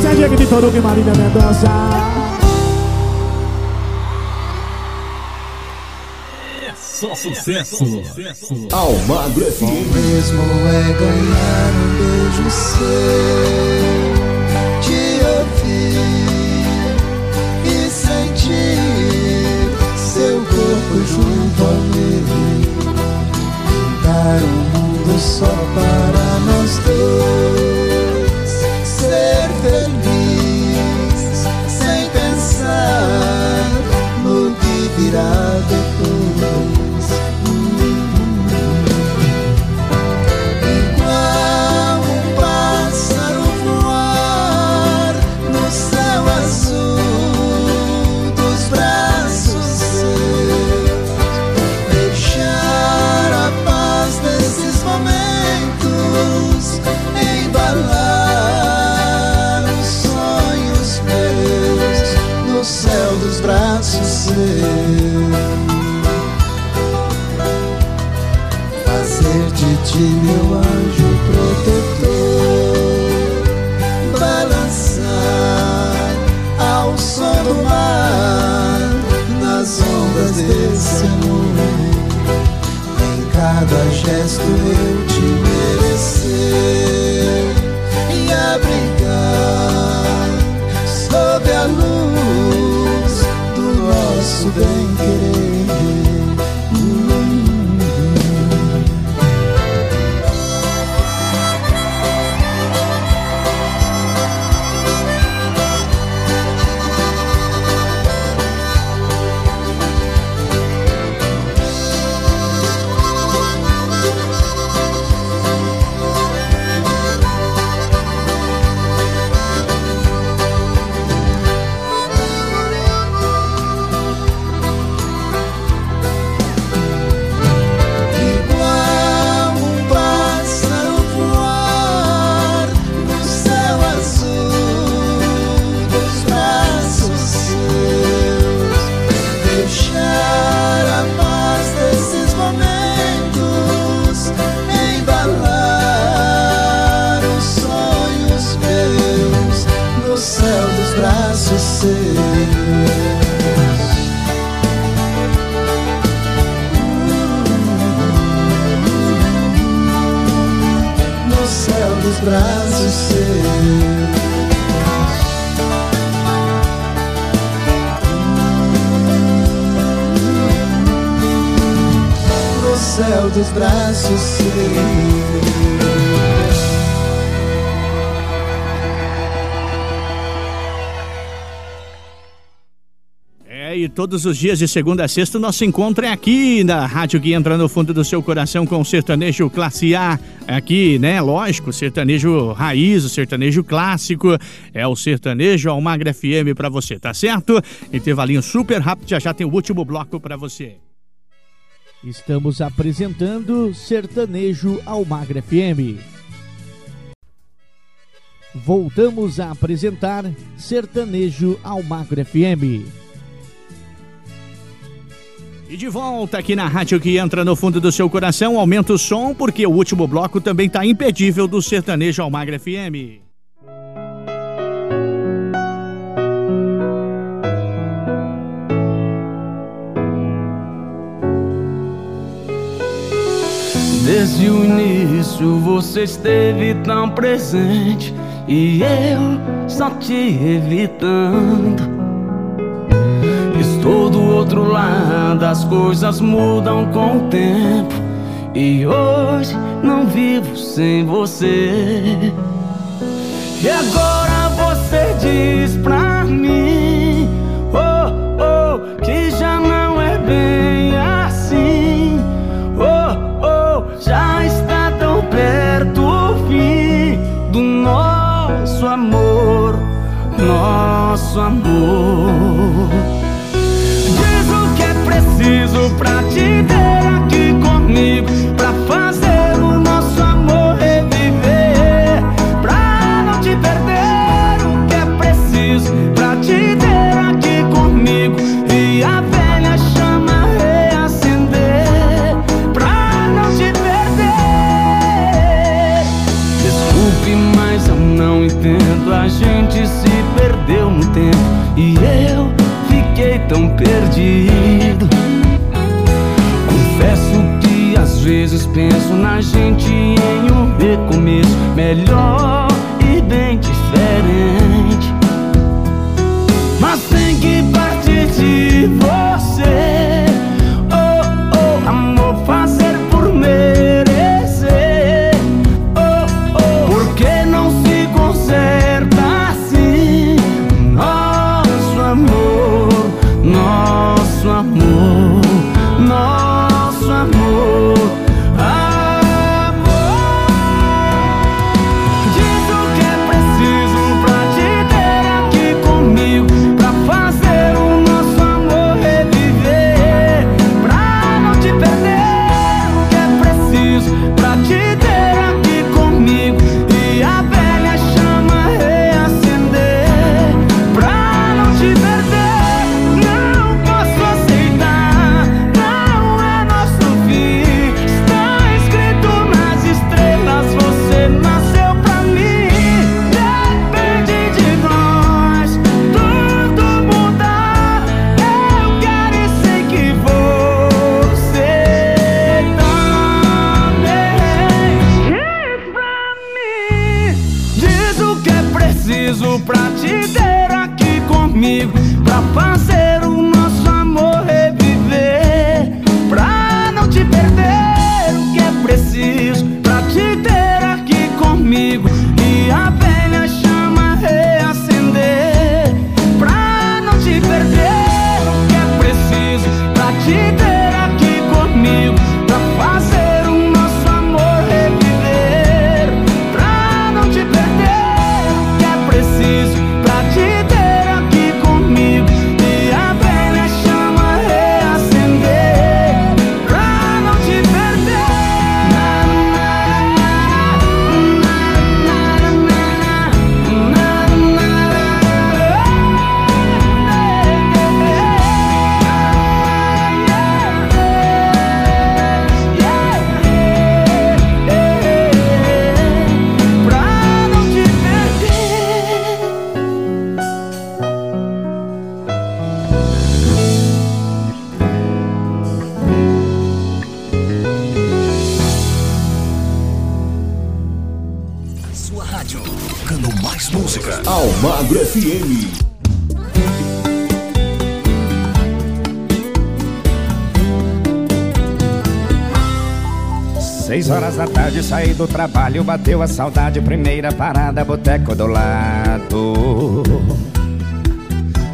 Sérgio de Toruga e Marília Mendonça. Só sucesso. Almagro FM. mesmo é ganhar um beijo seu, te ouvir e sentir seu corpo junto ao meu, dar um mundo só para nós dois, gesto eu te merecer e abrigar sob a luz do nosso bem-querer. Braços seus. É, e todos os dias de segunda a sexta o nosso encontro é aqui na rádio que entra no fundo do seu coração com o sertanejo classe A. Aqui, né? Lógico, sertanejo raiz, o sertanejo clássico. É o sertanejo Almagra FM pra você, tá certo? Intervalinho super rápido, já já tem o último bloco pra você. Estamos apresentando Sertanejo Almagra FM. Voltamos a apresentar Sertanejo Almagro FM. E de volta aqui na rádio que entra no fundo do seu coração, aumenta o som porque o último bloco também tá impedível do Sertanejo Almagro FM. Desde o início você esteve tão presente e eu só te evitando. Estou do outro lado, as coisas mudam com o tempo e hoje não vivo sem você. E agora você diz pra mim, nosso amor. Gente em um recomeço melhor do trabalho, bateu a saudade, primeira parada, boteco do lado.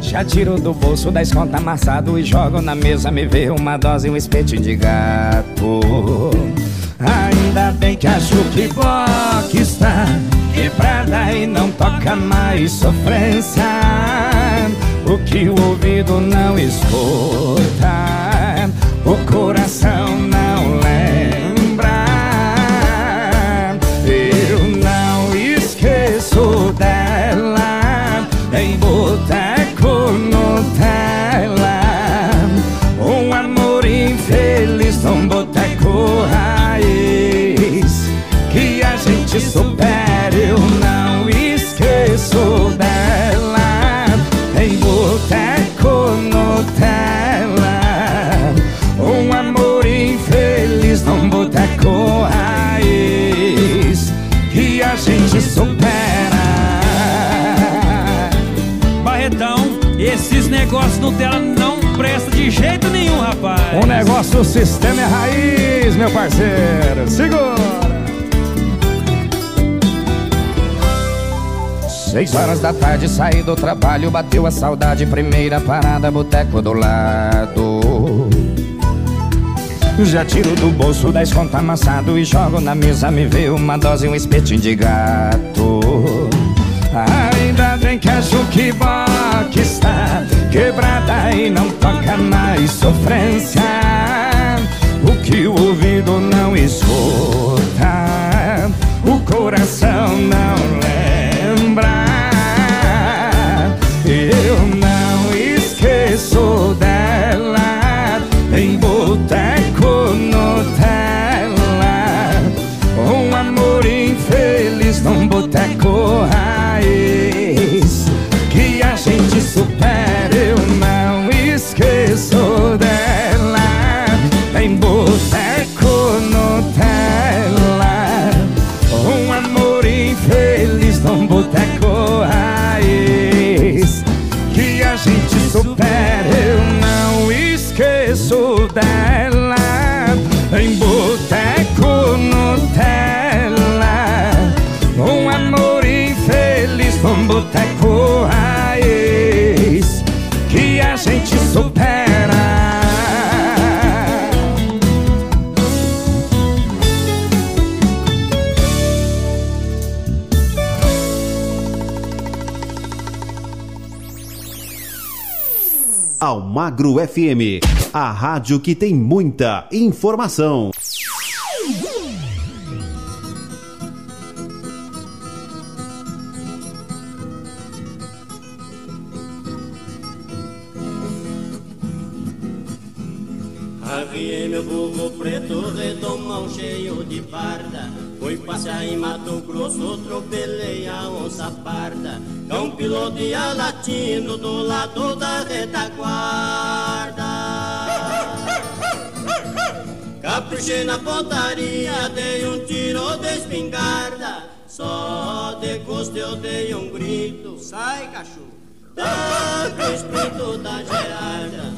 Já tiro do bolso da contas amassado e jogo na mesa, me vê uma dose, um espetinho de gato. Ainda bem que a jukebox está quebrada e não toca mais sofrência. O que o ouvido não escuta, o coração esses negócios Nutella não presta de jeito nenhum, rapaz. O negócio, o sistema é raiz, meu parceiro. Segura! Seis horas da tarde, saí do trabalho, bateu a saudade, primeira parada, boteco do lado. Já tiro do bolso dez conta amassado e jogo na mesa, me vê uma dose, um espetinho de gato. Ainda bem que a jukebox está quebrada e não toca mais sofrência. O que o ouvido não escuta, o coração não Almagro FM, a rádio que tem muita informação. Dei um tiro de espingarda. Só de gosto eu dei um grito. Sai, cachorro! Tá com o espírito da Gerarda.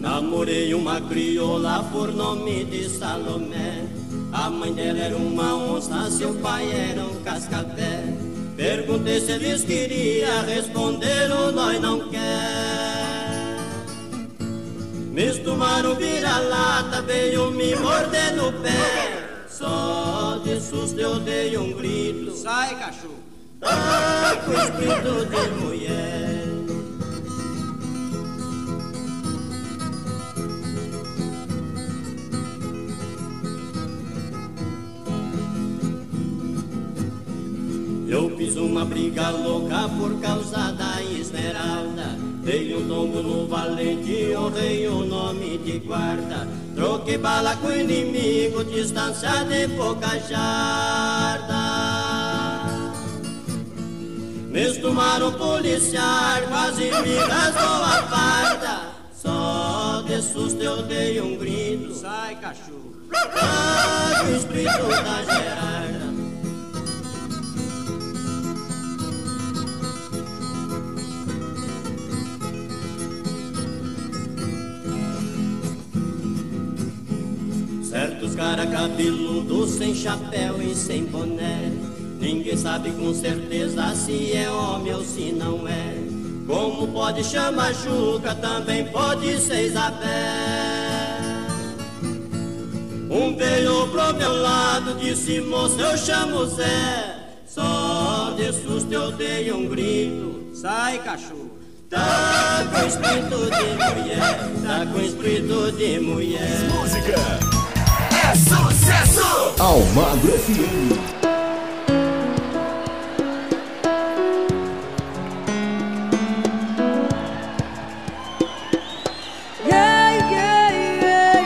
Namorei uma crioula por nome de Salomé. A mãe dela era uma onça, seu pai era um cascavé. Perguntei se eles queriam, responderam nós não quer. Me tomaram vira-lata, veio me morder no pé. Só de susto eu dei um grito. Sai, cachorro! Tá com espírito de mulher. Briga louca por causa da esmeralda. Dei um tombo no valente, honrei o nome de guarda. Troquei bala com o inimigo, distância de pouca jarda. Mesmo mar um policial quase me rasgou a farda Só de susto eu dei um grito Sai cachorro Ah, o espírito da Gerarda Certos cara cabeludos sem chapéu e sem boné. Ninguém sabe com certeza se é homem ou se não é. Como pode chamar Juca, também pode ser Isabel. Um veio pro meu lado, disse moço eu chamo Zé. Só de susto eu dei um grito. Sai cachorro. Tá com espírito de mulher, tá com espírito de mulher. Música é sucesso! Almagro FM. Yeah, yeah, yeah,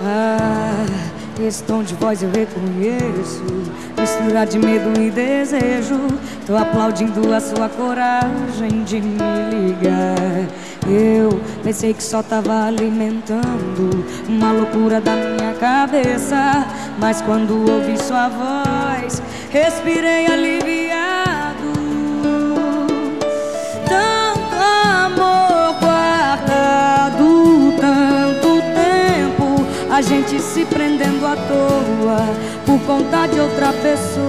Ah, esse tom de voz eu reconheço. Mistura de medo e desejo. Tô aplaudindo a sua coragem de me ligar. Eu pensei que só tava alimentando uma loucura da minha cabeça. Mas quando ouvi sua voz, respirei aliviado. Tanto gente se prendendo à toa por conta de outra pessoa.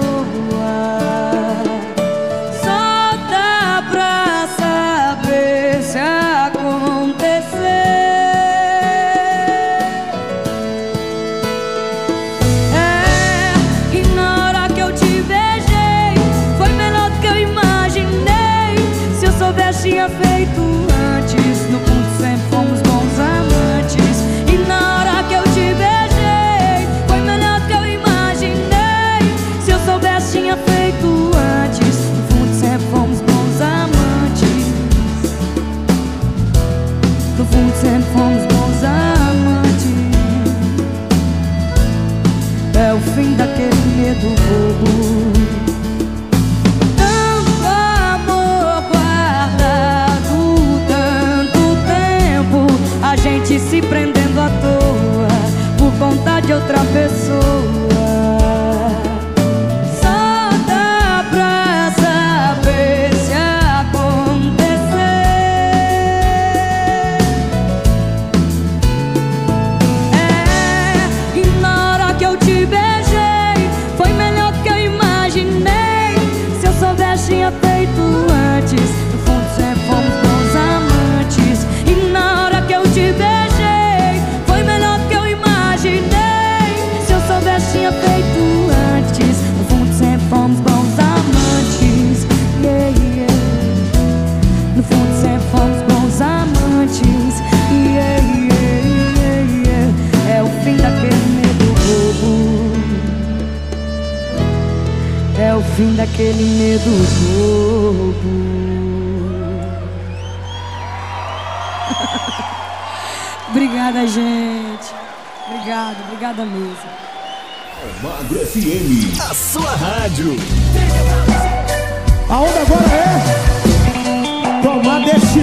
Fim daquele medo bobo. Obrigada, gente. Obrigada, obrigada mesmo. Almagro FM. A sua rádio. A onda agora é tomar deste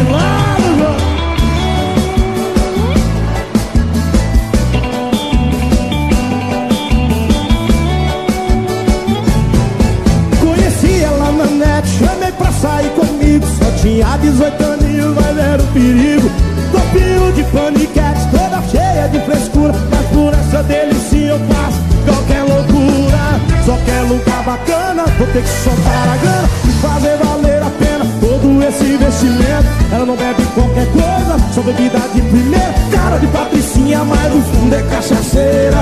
perigo. Copinho de paniquete, toda cheia de frescura. Mas por essa delícia eu faço qualquer loucura. Só quer lugar bacana, vou ter que soltar a grana e fazer valer a pena todo esse investimento. Ela não bebe qualquer coisa, só bebida de primeira. Cara de patricinha, mas no fundo é cachaceira.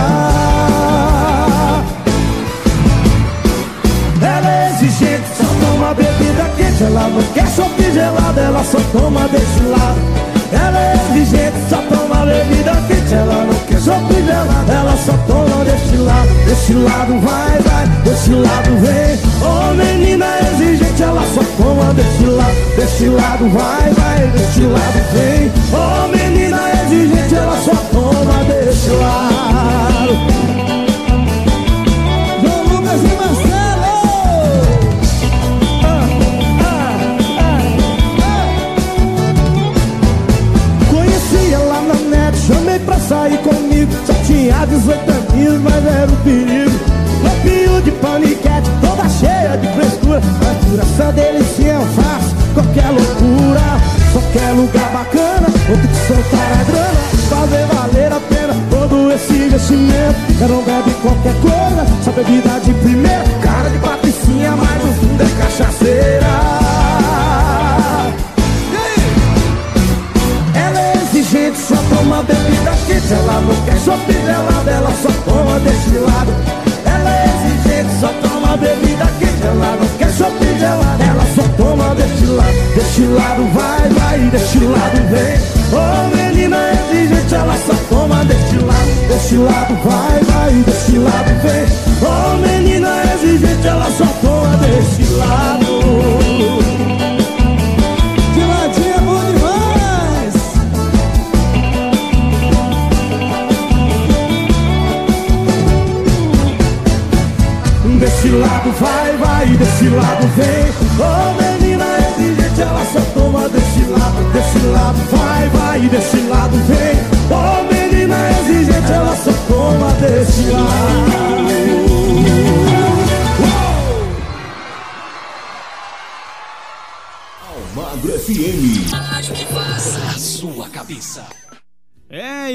Bebida quente Ela não quer chope gelado, ela só toma desse lado. Ela é exigente, só toma bebida quente Ela não quer chope gelado, ela só toma desse lado. Desse lado vai, vai, desse lado vem. Ô menina exigente, ela só toma desse lado. Desse lado vai, vai, desse lado vem. Ô menina exigente, ela só toma desse lado sair comigo. Só tinha 18 anos, mas era um perigo. Lopinho de paniquete, toda cheia de frescura. A duração dele se eu faço qualquer loucura. Só quer lugar bacana, vou ter que soltar a grana. Fazer valer a pena todo esse investimento. Eu não bebe qualquer coisa, só bebida de primeiro Cara de patricinha, mas no fundo é cachaceira. Exigente, só toma bebida quente Ela não quer chope gelada, ela só toma destilado Ela é exigente, só toma bebida quente Ela não quer chope gelada, ela só toma destilado Destilado vai, vai, destilado vem. Oh menina exigente, ela só toma destilado Destilado vai, vai, destilado vem. Oh menina exigente, ela só toma destilado Desse lado vai, vai, desse lado vem. Oh menina exigente, ela só toma desse lado Desse lado vai, vai, desse lado vem. Oh menina exigente, ela só toma desse lado. Almagro FM. Rádio que faz a sua cabeça.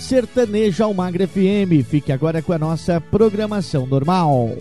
Sertanejo Almagra FM. Fique agora com a nossa programação normal.